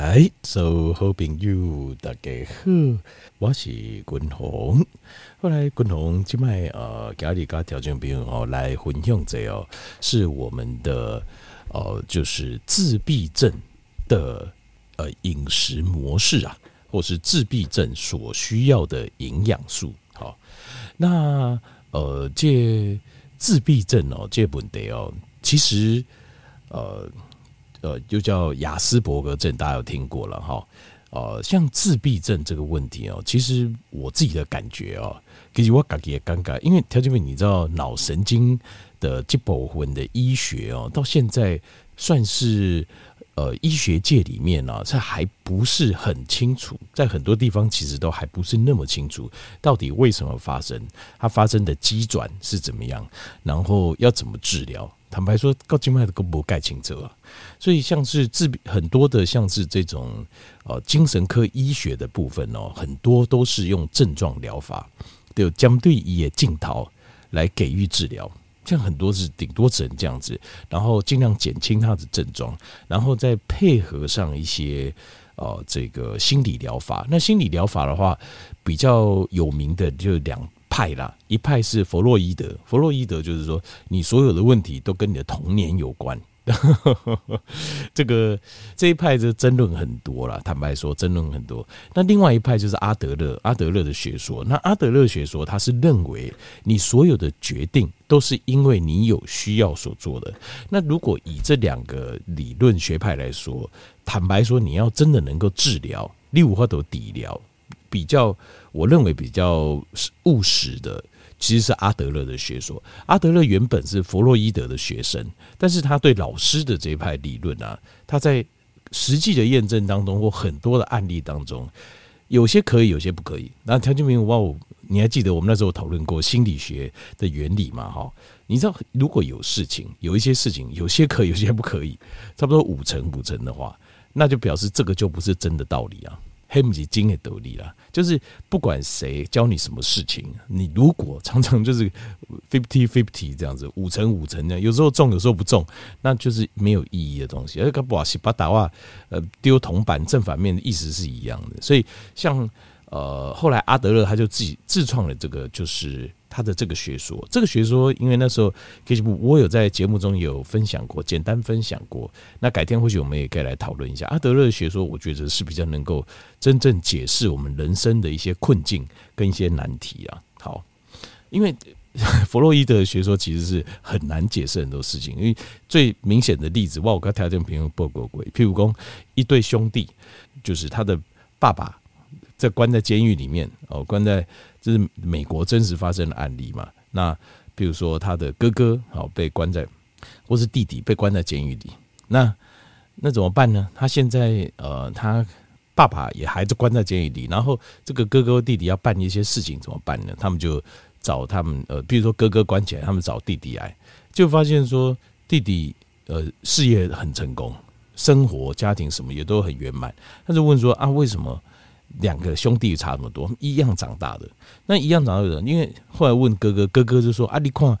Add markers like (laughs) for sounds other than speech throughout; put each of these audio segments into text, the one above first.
来，所有好朋友大家好，我是君宏。后来君宏今麦呃，家里家条件朋友哦来分享者哦，是我们的呃，就是自闭症的呃饮食模式啊，或是自闭症所需要的营养素。好，那呃，这自闭症哦，这问题哦，其实呃。呃，又叫雅斯伯格症，大家有听过了哈。呃，像自闭症这个问题哦，其实我自己的感觉哦，其实我感觉也尴尬，因为条件妹，你知道脑神经的这部分的医学哦，到现在算是呃医学界里面呢，这还不是很清楚，在很多地方其实都还不是那么清楚，到底为什么发生，它发生的机转是怎么样，然后要怎么治疗。坦白说，高静脉的更不盖清楚啊，所以像是治很多的，像是这种呃精神科医学的部分哦，很多都是用症状疗法，就针对伊的症头来给予治疗，像很多是顶多只能这样子，然后尽量减轻他的症状，然后再配合上一些呃这个心理疗法。那心理疗法的话，比较有名的就两。派啦，一派是弗洛伊德，弗洛伊德就是说，你所有的问题都跟你的童年有关。(laughs) 这个这一派就争论很多了，坦白说争论很多。那另外一派就是阿德勒，阿德勒的学说。那阿德勒学说，他是认为你所有的决定都是因为你有需要所做的。那如果以这两个理论学派来说，坦白说，你要真的能够治疗，例如或者理疗。比较，我认为比较务实的，其实是阿德勒的学说。阿德勒原本是弗洛伊德的学生，但是他对老师的这一派理论啊，他在实际的验证当中或很多的案例当中，有些可以，有些不可以。那条件明哇，你还记得我们那时候讨论过心理学的原理吗？哈，你知道如果有事情，有一些事情，有些可以，有些不可以，差不多五成五成的话，那就表示这个就不是真的道理啊。黑姆吉金也得力啦，就是不管谁教你什么事情，你如果常常就是 fifty fifty 这样子，五成五成这样，有时候中，有时候不中，那就是没有意义的东西。而且不好把打话，呃，丢铜板正反面的意思是一样的。所以像呃，后来阿德勒他就自己自创了这个，就是。他的这个学说，这个学说，因为那时候其实我有在节目中有分享过，简单分享过。那改天或许我们也可以来讨论一下阿德勒学说，我觉得是比较能够真正解释我们人生的一些困境跟一些难题啊。好，因为弗洛伊德学说其实是很难解释很多事情，因为最明显的例子，哇，我刚条件朋友报过鬼，譬如说一对兄弟，就是他的爸爸在关在监狱里面哦，关在。这是美国真实发生的案例嘛？那比如说他的哥哥好被关在，或是弟弟被关在监狱里，那那怎么办呢？他现在呃，他爸爸也还是关在监狱里，然后这个哥哥弟弟要办一些事情怎么办呢？他们就找他们呃，比如说哥哥关起来，他们找弟弟来，就发现说弟弟呃事业很成功，生活家庭什么也都很圆满，他就问说啊，为什么？两个兄弟差那么多，一样长大的，那一样长大的人，因为后来问哥哥，哥哥就说：“啊，你看，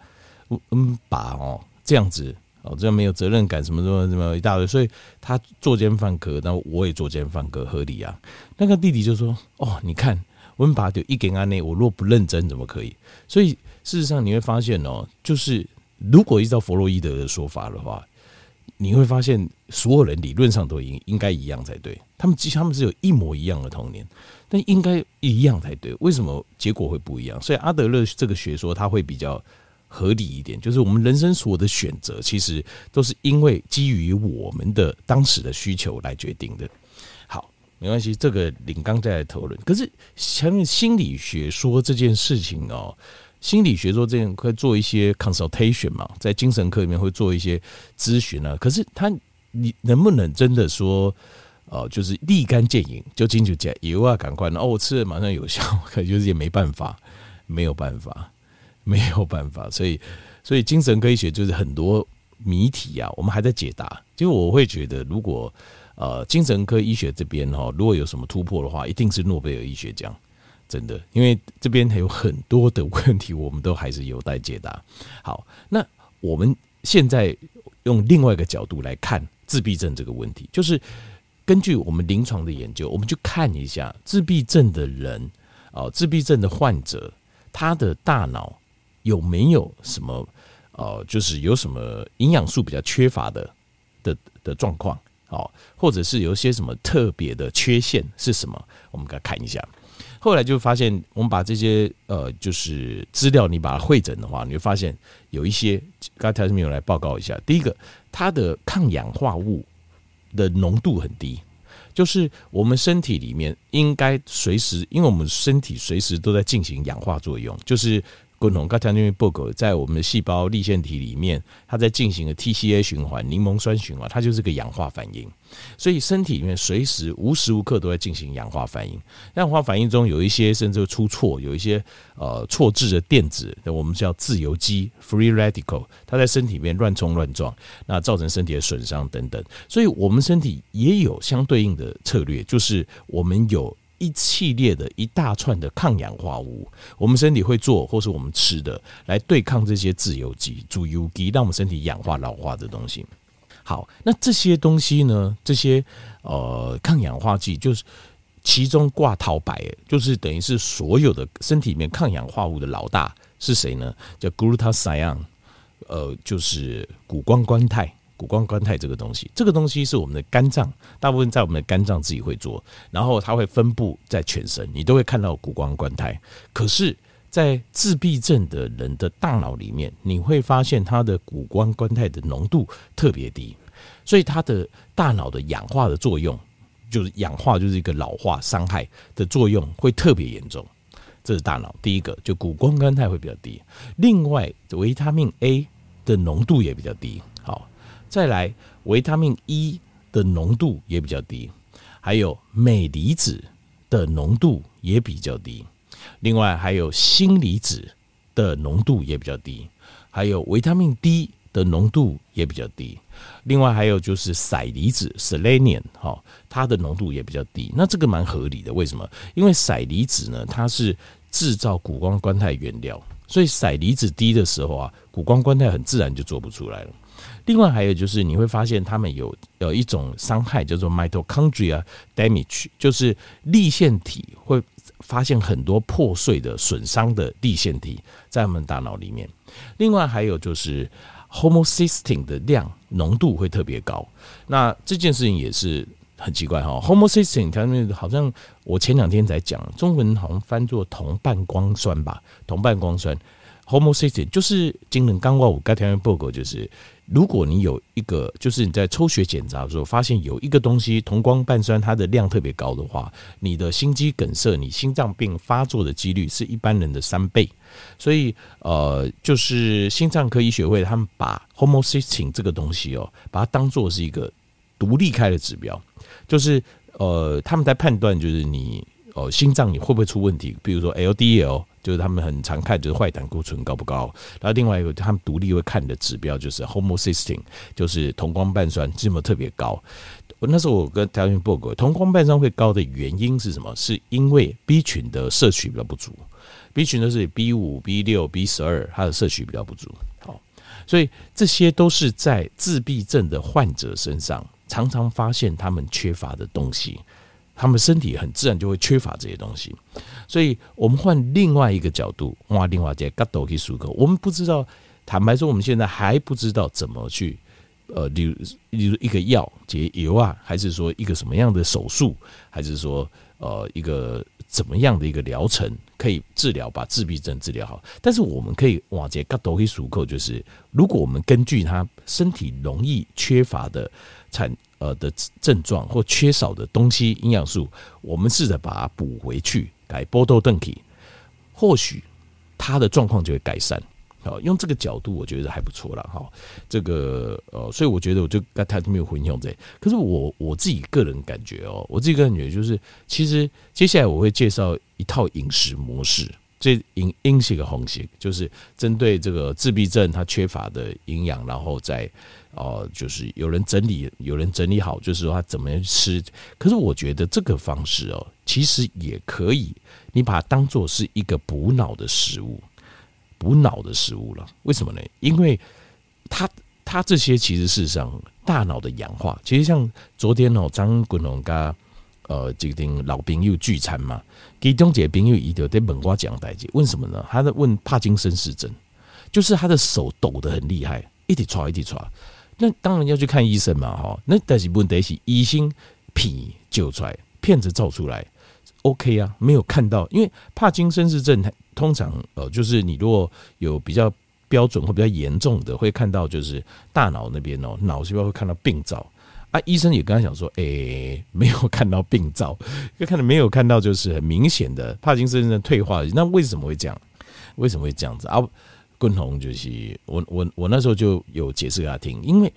嗯，爸哦，这样子哦，这样没有责任感，什么什么什么一大堆，所以他作奸犯科，那我也作奸犯科，合理啊。”那个弟弟就说：“哦，你看，我爸就一点安内，我若不认真，怎么可以？”所以事实上你会发现哦，就是如果依照弗洛伊德的说法的话。你会发现，所有人理论上都应应该一样才对。他们其实他们是有一模一样的童年，但应该一样才对。为什么结果会不一样？所以阿德勒这个学说，他会比较合理一点。就是我们人生所有的选择，其实都是因为基于我们的当时的需求来决定的。好，没关系，这个领刚再来讨论。可是前面心理学说这件事情哦。心理学说这样会做一些 consultation 嘛，在精神科里面会做一些咨询啊。可是他你能不能真的说，哦，就是立竿见影就进去讲有啊，赶快，哦，我吃了马上有效，可就是也没办法，没有办法，(laughs) 没有办法。所以，所以精神科医学就是很多谜题啊，我们还在解答。就我会觉得，如果呃精神科医学这边哈，如果有什么突破的话，一定是诺贝尔医学奖。真的，因为这边还有很多的问题，我们都还是有待解答。好，那我们现在用另外一个角度来看自闭症这个问题，就是根据我们临床的研究，我们去看一下自闭症的人，哦，自闭症的患者，他的大脑有没有什么，哦，就是有什么营养素比较缺乏的的的状况，哦，或者是有些什么特别的缺陷是什么？我们给他看一下。后来就发现，我们把这些呃，就是资料，你把它汇整的话，你会发现有一些，刚才没有来报告一下。第一个，它的抗氧化物的浓度很低，就是我们身体里面应该随时，因为我们身体随时都在进行氧化作用，就是。共同刚才那边报告，在我们的细胞粒线体里面，它在进行的 TCA 循环、柠檬酸循环，它就是个氧化反应。所以身体里面随时无时无刻都在进行氧化反应。氧化反应中有一些甚至出错，有一些呃错置的电子，我们叫自由基 （free radical），它在身体里面乱冲乱撞，那造成身体的损伤等等。所以我们身体也有相对应的策略，就是我们有。一系列的一大串的抗氧化物，我们身体会做，或是我们吃的，来对抗这些自由基、自由基，让我们身体氧化老化的东西。好，那这些东西呢？这些呃抗氧化剂，就是其中挂头牌，就是等于是所有的身体里面抗氧化物的老大是谁呢？叫 glutathione，呃，就是谷胱甘肽。谷胱甘肽这个东西，这个东西是我们的肝脏，大部分在我们的肝脏自己会做，然后它会分布在全身，你都会看到谷胱甘肽。可是，在自闭症的人的大脑里面，你会发现他的谷胱甘肽的浓度特别低，所以他的大脑的氧化的作用，就是氧化就是一个老化伤害的作用会特别严重。这是大脑第一个，就谷胱甘肽会比较低。另外，维他命 A 的浓度也比较低。再来，维他命 E 的浓度也比较低，还有镁离子的浓度也比较低，另外还有锌离子的浓度也比较低，还有维他命 D 的浓度也比较低，另外还有就是硒离子 （selenium） 哈，它的浓度也比较低。那这个蛮合理的，为什么？因为硒离子呢，它是制造谷胱甘肽原料，所以硒离子低的时候啊，谷胱甘肽很自然就做不出来了。另外还有就是，你会发现他们有有一种伤害叫做 mitochondria damage，就是粒线体会发现很多破碎的损伤的粒线体在我们大脑里面。另外还有就是 homocysteine 的量浓度会特别高。那这件事情也是很奇怪哈，homocysteine 它那好像我前两天才讲，中文好像翻作同半胱酸吧，同半胱酸。Homocysteine 就是精能钢化五钙条报告就是。如果你有一个，就是你在抽血检查的时候发现有一个东西同胱半酸它的量特别高的话，你的心肌梗塞、你心脏病发作的几率是一般人的三倍。所以，呃，就是心脏科医学会他们把 homocysteine 这个东西哦，把它当做是一个独立开的指标，就是呃，他们在判断就是你呃心脏你会不会出问题，比如说 LDL。就是他们很常看，就是坏胆固醇高不高。然后另外一个，他们独立会看的指标就是 homocysteine，就是同胱半酸这么特别高。那时候我跟台湾报告，同胱半酸会高的原因是什么？是因为 B 群的摄取比较不足。B 群都是 B 五、B 六、B 十二，它的摄取比较不足。好，所以这些都是在自闭症的患者身上常常发现他们缺乏的东西。他们身体很自然就会缺乏这些东西，所以我们换另外一个角度，哇，另外一个角度去思考，我们不知道，坦白说，我们现在还不知道怎么去，呃，例如例如一个药解油啊，还是说一个什么样的手术，还是说呃一个怎么样的一个疗程可以治疗把自闭症治疗好？但是我们可以往，这角度去思考，就是如果我们根据他身体容易缺乏的产。呃的症状或缺少的东西营养素，我们试着把它补回去，改波多邓体，或许他的状况就会改善。好，用这个角度，我觉得还不错了哈。这个呃，所以我觉得我就跟他没有混用这。可是我我自己个人感觉哦，我自己个人感觉就是，其实接下来我会介绍一套饮食模式，这饮饮食的红食，就是针对这个自闭症它缺乏的营养，然后再。哦，就是有人整理，有人整理好，就是说他怎么样吃。可是我觉得这个方式哦，其实也可以，你把它当做是一个补脑的食物，补脑的食物了。为什么呢？因为它它这些其实事实上大脑的氧化，其实像昨天哦，张滚龙跟呃这个老朋友聚餐嘛，其中一个朋友伊就在问我讲代志，问什么呢？他在问帕金森氏症，就是他的手抖得很厉害，一直抓一直抓。那当然要去看医生嘛，哈。那但是问题是医生皮揪出来，片子照出来，OK 啊，没有看到，因为帕金森氏症通常呃，就是你如果有比较标准或比较严重的，会看到就是大脑那边哦，脑细胞会看到病灶啊。医生也跟他讲说，哎、欸，没有看到病灶，就看到没有看到就是很明显的帕金森症退化。那为什么会这样？为什么会这样子啊？共同就是我我我那时候就有解释给他听，因为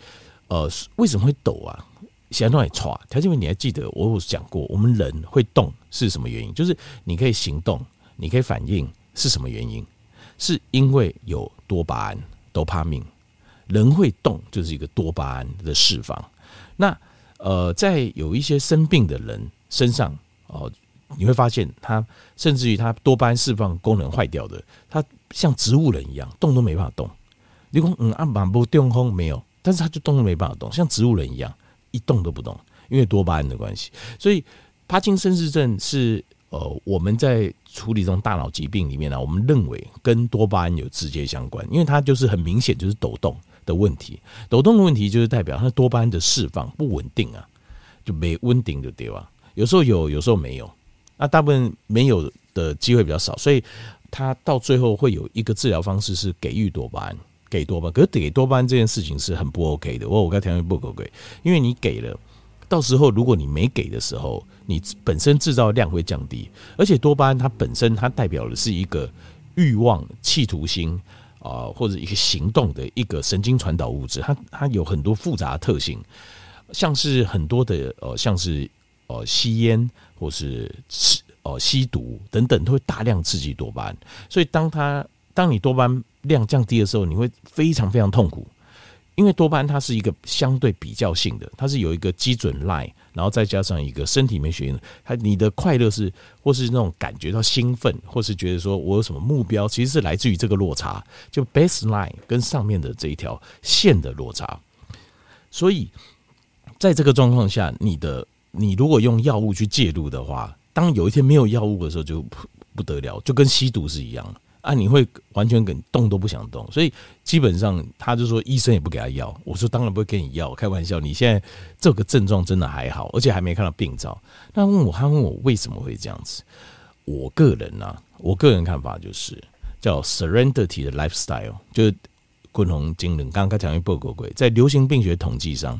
呃为什么会抖啊？想让你抓条件，你还记得我有讲过，我们人会动是什么原因？就是你可以行动，你可以反应是什么原因？是因为有多巴胺、多巴命，人会动就是一个多巴胺的释放。那呃，在有一些生病的人身上哦、你会发现他甚至于他多巴胺释放功能坏掉的，他。像植物人一样动都没办法动，你说嗯按板不电风没有，但是他就动都没办法动，像植物人一样一动都不动，因为多巴胺的关系。所以帕金森氏症是呃我们在处理这种大脑疾病里面呢，我们认为跟多巴胺有直接相关，因为它就是很明显就是抖动的问题，抖动的问题就是代表它多巴胺的释放不稳定啊，就没稳定的对吧？有时候有，有时候没有，那大部分没有的机会比较少，所以。他到最后会有一个治疗方式是给予多巴胺，给多巴胺，可是给多巴胺这件事情是很不 OK 的。我我刚才条件不 OK，因为你给了，到时候如果你没给的时候，你本身制造量会降低，而且多巴胺它本身它代表的是一个欲望、企图心啊，或者一个行动的一个神经传导物质，它它有很多复杂的特性，像是很多的呃，像是呃吸烟或是吃。哦，吸毒等等都会大量刺激多巴胺，所以当它当你多巴胺量降低的时候，你会非常非常痛苦，因为多巴胺它是一个相对比较性的，它是有一个基准 line，然后再加上一个身体没学应，它你的快乐是或是那种感觉到兴奋，或是觉得说我有什么目标，其实是来自于这个落差，就 baseline 跟上面的这一条线的落差，所以在这个状况下，你的你如果用药物去介入的话。当有一天没有药物的时候，就不得了，就跟吸毒是一样啊！你会完全跟动都不想动，所以基本上他就说医生也不给他药。我说当然不会给你药，开玩笑。你现在这个症状真的还好，而且还没看到病灶。那问我，他问我为什么会这样子？我个人呢、啊，我个人看法就是叫 serendity 的 lifestyle，就是共同精能。刚刚讲一报告过，在流行病学统计上，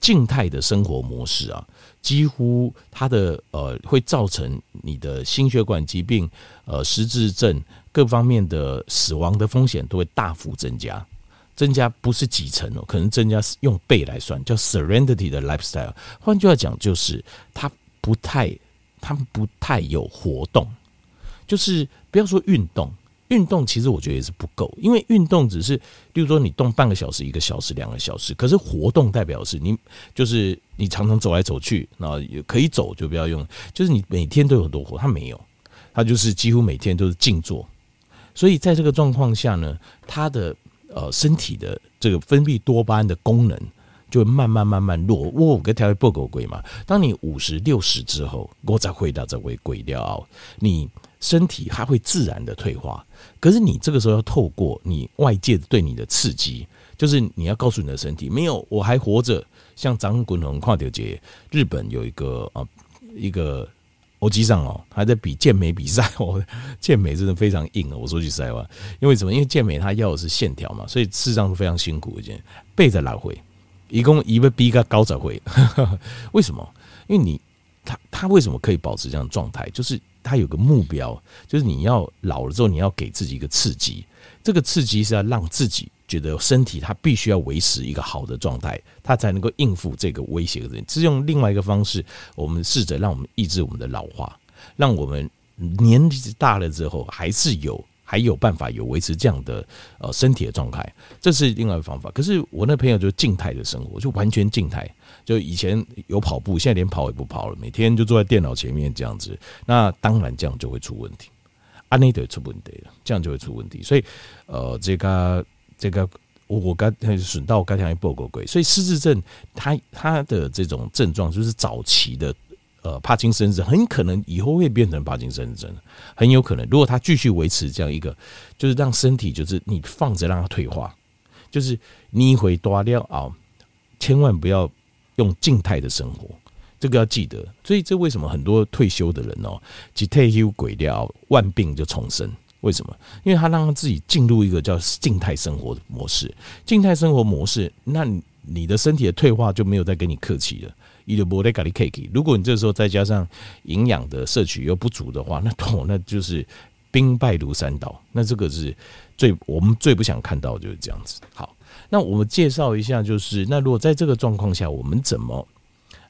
静态的生活模式啊。几乎它的呃会造成你的心血管疾病、呃失智症各方面的死亡的风险都会大幅增加，增加不是几成哦，可能增加是用倍来算，叫 Serenity 的 lifestyle。换句话讲，就是它不太，他们不太有活动，就是不要说运动。运动其实我觉得也是不够，因为运动只是，例如说你动半个小时、一个小时、两个小时，可是活动代表是你就是你常常走来走去，然后也可以走就不要用，就是你每天都有很多活，他没有，他就是几乎每天都是静坐，所以在这个状况下呢，他的呃身体的这个分泌多巴胺的功能就会慢慢慢慢弱。我跟条会不够鬼嘛，当你五十六十之后，我再回到这位鬼掉你。身体它会自然的退化，可是你这个时候要透过你外界对你的刺激，就是你要告诉你的身体，没有，我还活着。像张滚龙跨掉节，日本有一个啊一个欧吉桑哦，还在比健美比赛哦，健美真的非常硬哦。我说句实在话，因为什么？因为健美它要的是线条嘛，所以事实上是非常辛苦一件，背着来回，一共一个比一个高着回，为什么？因为你他他为什么可以保持这样状态？就是。他有个目标，就是你要老了之后，你要给自己一个刺激。这个刺激是要让自己觉得身体它必须要维持一个好的状态，它才能够应付这个威胁的人。是用另外一个方式，我们试着让我们抑制我们的老化，让我们年纪大了之后还是有。还有办法有维持这样的呃身体的状态，这是另外一个方法。可是我那朋友就静态的生活，就完全静态。就以前有跑步，现在连跑也不跑了，每天就坐在电脑前面这样子。那当然这样就会出问题，啊，那得出问题了，这样就会出问题。所以呃，这个这个我我刚才损到我刚才报过鬼，所以失智症它它的这种症状就是早期的呃帕金森症，很可能以后会变成帕金森症，很有可能。如果他继续维持这样一个，就是让身体就是你放着让它退化，就是你一回多尿啊，千万不要用静态的生活，这个要记得。所以这为什么很多退休的人哦，即退休鬼掉，万病就重生。为什么？因为他让他自己进入一个叫静态生活的模式。静态生活模式，那你的身体的退化就没有再跟你客气了。如果你这时候再加上营养的摄取又不足的话，那 (laughs) 哦，那就是兵败如山倒。那这个是最我们最不想看到的就是这样子。好，那我们介绍一下，就是那如果在这个状况下，我们怎么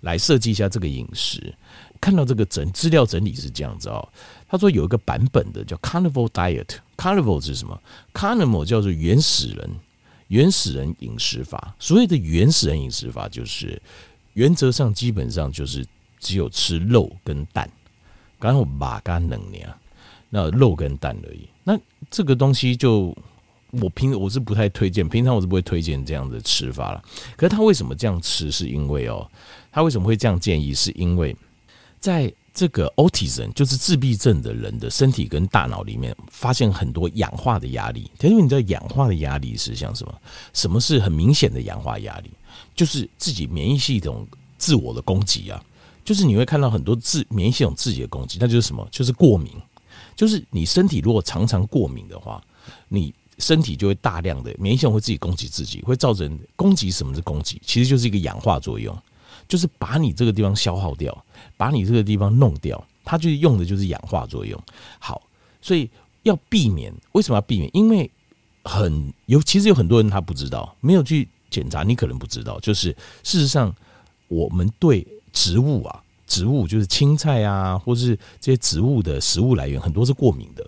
来设计一下这个饮食？看到这个整资料整理是这样子哦。他说有一个版本的叫 Carnival Diet，Carnival 是什么？Carnival 叫做原始人，原始人饮食法。所谓的原始人饮食法，就是原则上基本上就是只有吃肉跟蛋，刚好马干能量，那肉跟蛋而已。那这个东西就我平我是不太推荐，平常我是不会推荐这样的吃法了。可是他为什么这样吃？是因为哦，他为什么会这样建议？是因为在这个 autism 就是自闭症的人的身体跟大脑里面发现很多氧化的压力。因为你知道氧化的压力是像什么？什么是很明显的氧化压力？就是自己免疫系统自我的攻击啊！就是你会看到很多自免疫系统自己的攻击，那就是什么？就是过敏。就是你身体如果常常过敏的话，你身体就会大量的免疫系统会自己攻击自己，会造成攻击。什么是攻击？其实就是一个氧化作用。就是把你这个地方消耗掉，把你这个地方弄掉，它就用的就是氧化作用。好，所以要避免，为什么要避免？因为很有，其实有很多人他不知道，没有去检查，你可能不知道。就是事实上，我们对植物啊，植物就是青菜啊，或是这些植物的食物来源，很多是过敏的。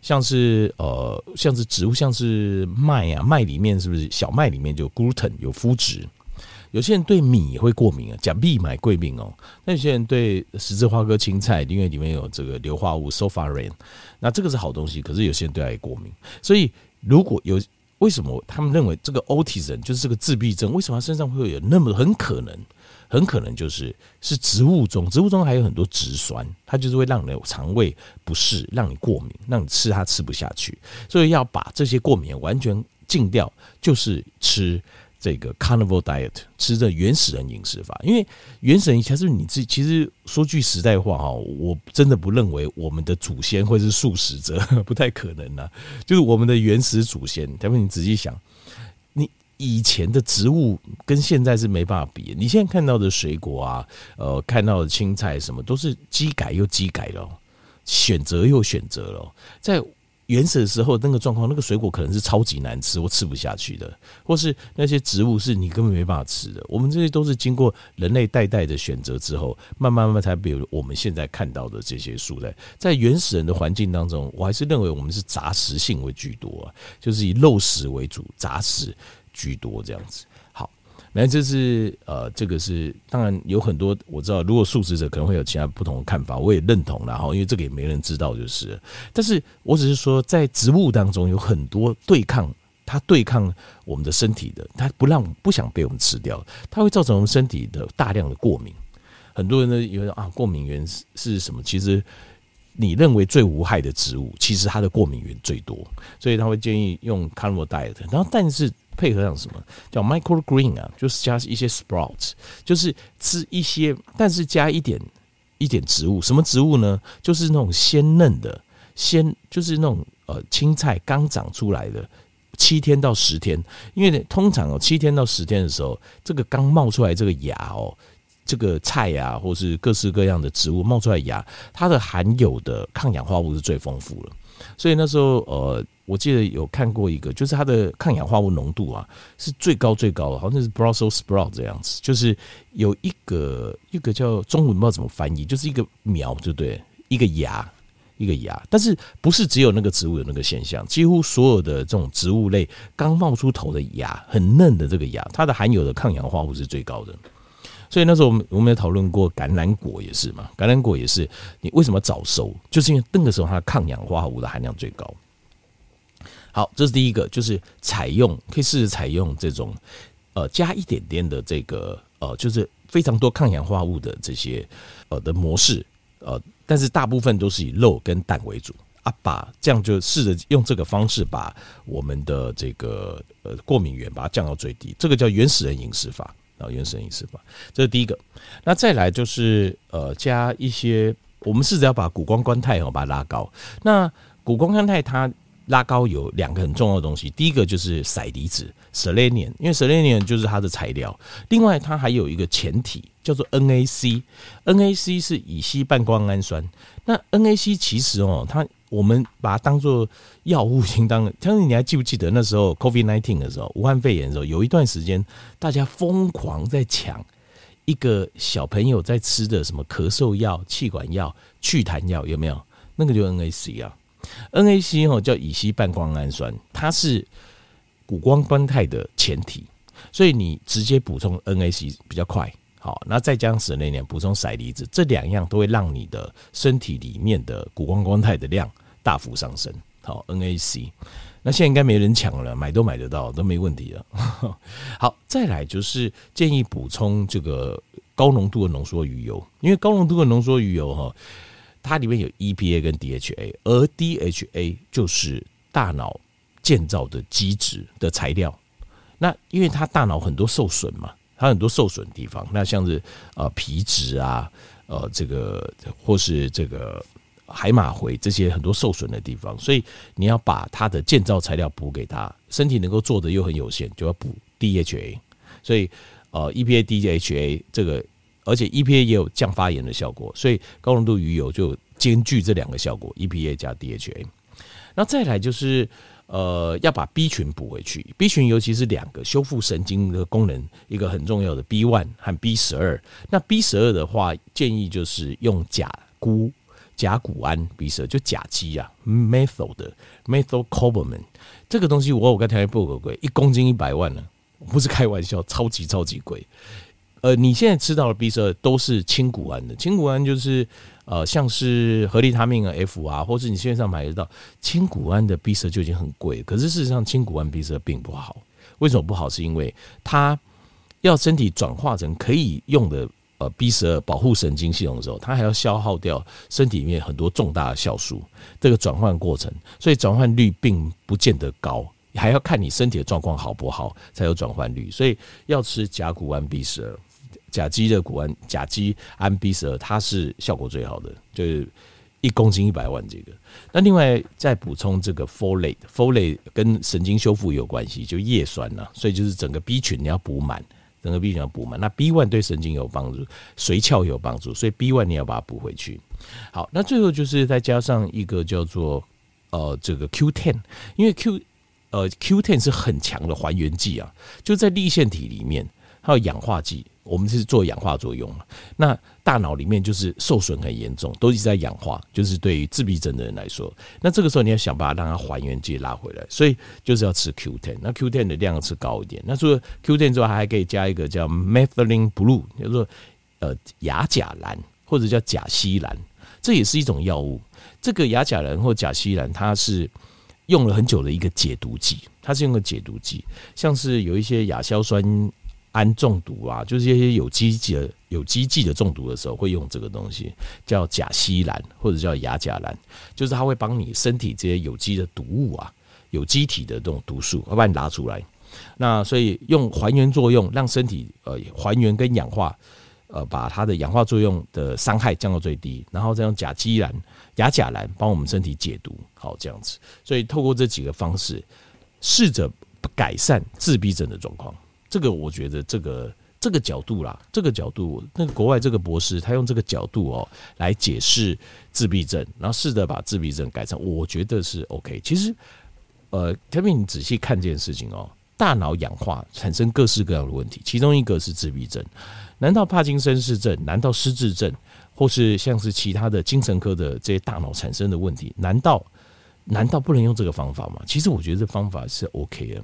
像是呃，像是植物，像是麦啊，麦里面是不是小麦里面就有 gluten 有麸质？有些人对米也会过敏啊，讲币买贵敏哦。那有些人对十字花科青菜，因为里面有这个硫化物 s o f a r a n 那这个是好东西。可是有些人对它也过敏，所以如果有为什么他们认为这个 autism 就是这个自闭症，为什么他身上会有那么很可能，很可能就是是植物中，植物中还有很多植酸，它就是会让你的肠胃不适，让你过敏，让你吃它吃不下去。所以要把这些过敏完全禁掉，就是吃。这个 Carnivore Diet 吃着原始人饮食法，因为原始人其实你自己其实说句实在话哈，我真的不认为我们的祖先会是素食者，(laughs) 不太可能呐。就是我们的原始祖先，他们你仔细想，你以前的植物跟现在是没办法比。你现在看到的水果啊，呃，看到的青菜什么都是机改又机改了，选择又选择了，在。原始的时候那个状况，那个水果可能是超级难吃或吃不下去的，或是那些植物是你根本没办法吃的。我们这些都是经过人类代代的选择之后，慢慢慢慢才比如我们现在看到的这些蔬菜。在原始人的环境当中，我还是认为我们是杂食性为居多啊，就是以肉食为主，杂食居多这样子。那这是呃，这个是当然有很多我知道，如果素食者可能会有其他不同的看法，我也认同。然后因为这个也没人知道，就是，但是我只是说，在植物当中有很多对抗，它对抗我们的身体的，它不让不想被我们吃掉，它会造成我们身体的大量的过敏。很多人呢以为啊，过敏源是是什么？其实你认为最无害的植物，其实它的过敏源最多，所以他会建议用 Carnivore Diet。然后但是。配合上什么叫 microgreen 啊？就是加一些 sprouts，就是吃一些，但是加一点一点植物。什么植物呢？就是那种鲜嫩的鲜，就是那种呃青菜刚长出来的，七天到十天。因为通常哦，七天到十天的时候，这个刚冒出来这个芽哦，这个菜呀，或是各式各样的植物冒出来芽，它的含有的抗氧化物是最丰富了。所以那时候呃。我记得有看过一个，就是它的抗氧化物浓度啊是最高最高的，好像是 Brussels sprout 这样子，就是有一个一个叫中文不知道怎么翻译，就是一个苗，对不对？一个芽，一个芽，但是不是只有那个植物有那个现象？几乎所有的这种植物类刚冒出头的芽，很嫩的这个芽，它的含有的抗氧化物是最高的。所以那时候我们我们也讨论过橄榄果也是嘛，橄榄果也是，你为什么早熟？就是因为那个时候它的抗氧化物的含量最高。好，这是第一个，就是采用可以试着采用这种呃加一点点的这个呃，就是非常多抗氧化物的这些呃的模式呃，但是大部分都是以肉跟蛋为主啊，把这样就试着用这个方式把我们的这个呃过敏源把它降到最低，这个叫原始人饮食法啊，原始人饮食法，这是第一个。那再来就是呃加一些，我们试着要把谷胱甘肽哦把它拉高。那谷胱甘肽它拉高有两个很重要的东西，第一个就是硒离子 （selenium），因为 selenium 就是它的材料。另外，它还有一个前体叫做 NAC，NAC 是乙烯半胱氨酸。那 NAC 其实哦，它我们把它当做药物，应当。但是你还记不记得那时候 COVID-19 的时候，武汉肺炎的时候，有一段时间大家疯狂在抢一个小朋友在吃的什么咳嗽药、气管药、祛痰药，有没有？那个就 NAC 啊。NAC 哦，叫乙烯半胱氨酸，它是谷胱甘肽的前体，所以你直接补充 NAC 比较快。好，那再加上十年补充硒离子，这两样都会让你的身体里面的谷胱甘肽的量大幅上升。好，NAC，那现在应该没人抢了，买都买得到，都没问题了。(laughs) 好，再来就是建议补充这个高浓度的浓缩鱼油，因为高浓度的浓缩鱼油哈。它里面有 EPA 跟 DHA，而 DHA 就是大脑建造的基质的材料。那因为它大脑很多受损嘛，它很多受损地方，那像是呃皮质啊，呃这个或是这个海马回这些很多受损的地方，所以你要把它的建造材料补给它，身体能够做的又很有限，就要补 DHA。所以呃 EPA DHA 这个。而且 EPA 也有降发炎的效果，所以高浓度鱼油就兼具这两个效果，EPA 加 DHA。那再来就是呃要把 B 群补回去，B 群尤其是两个修复神经的功能一个很重要的 B one 和 B 十二。那 B 十二的话，建议就是用甲钴甲钴胺 B 十二，就甲基啊，methyl 的 methylcobalamin 这个东西我我刚才报过贵，一公斤一百万呢，不是开玩笑，超级超级贵。呃，你现在吃到的 B 十二都是氢鈷胺的，氢鈷胺就是呃，像是合利他命啊、F 啊，或是你线上买得到氢鈷胺的 B 十二就已经很贵。可是事实上，氢鈷胺 B 十二并不好。为什么不好？是因为它要身体转化成可以用的呃 B 十二保护神经系统的时候，它还要消耗掉身体里面很多重大的酵素，这个转换过程，所以转换率并不见得高，还要看你身体的状况好不好才有转换率。所以要吃甲鈷胺 B 十二。甲基的谷氨，甲基胺 B 十二，它是效果最好的，就是一公斤一百万这个。那另外再补充这个 folate，folate 跟神经修复有关系，就叶酸呐，所以就是整个 B 群你要补满，整个 B 群要补满。那 B one 对神经有帮助，髓鞘有帮助，所以 B one 你要把它补回去。好，那最后就是再加上一个叫做呃这个 Q ten，因为 Q 呃 Q ten 是很强的还原剂啊，就在粒腺体里面，还有氧化剂。我们是做氧化作用嘛，那大脑里面就是受损很严重，都一直在氧化。就是对于自闭症的人来说，那这个时候你要想办法让它还原剂拉回来，所以就是要吃 Q10。那 Q10 的量要吃高一点。那除了 Q10 之外，还可以加一个叫 Methylene Blue，叫做呃亚甲蓝或者叫甲醯蓝，这也是一种药物。这个亚甲蓝或甲醯蓝，它是用了很久的一个解毒剂，它是用个解毒剂，像是有一些亚硝酸。氨中毒啊，就是一些有机剂的有机剂的中毒的时候，会用这个东西，叫甲烯蓝或者叫亚甲蓝，就是它会帮你身体这些有机的毒物啊，有机体的这种毒素，会把你拿出来。那所以用还原作用，让身体呃还原跟氧化，呃把它的氧化作用的伤害降到最低，然后再用甲基蓝、亚甲蓝帮我们身体解毒，好这样子。所以透过这几个方式，试着改善自闭症的状况。这个我觉得，这个这个角度啦，这个角度，那个国外这个博士他用这个角度哦来解释自闭症，然后试着把自闭症改成，我觉得是 OK。其实，呃，特别你仔细看这件事情哦，大脑氧化产生各式各样的问题，其中一个是自闭症。难道帕金森氏症？难道失智症？或是像是其他的精神科的这些大脑产生的问题？难道难道不能用这个方法吗？其实我觉得这方法是 OK 的。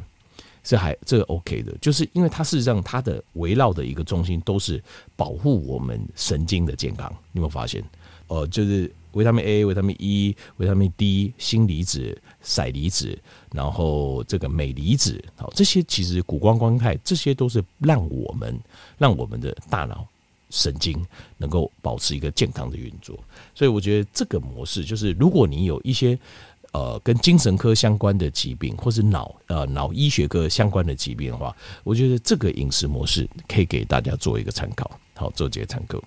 是还这个 OK 的，就是因为它事实上它的围绕的一个中心都是保护我们神经的健康。你有没有发现？呃，就是维他命 A、维他命 E、维他命 D、锌离子、硒离子，然后这个镁离子，好，这些其实谷胱甘肽，这些都是让我们让我们的大脑神经能够保持一个健康的运作。所以我觉得这个模式就是，如果你有一些。呃，跟精神科相关的疾病，或是脑呃脑医学科相关的疾病的话，我觉得这个饮食模式可以给大家做一个参考。好，做几个参考。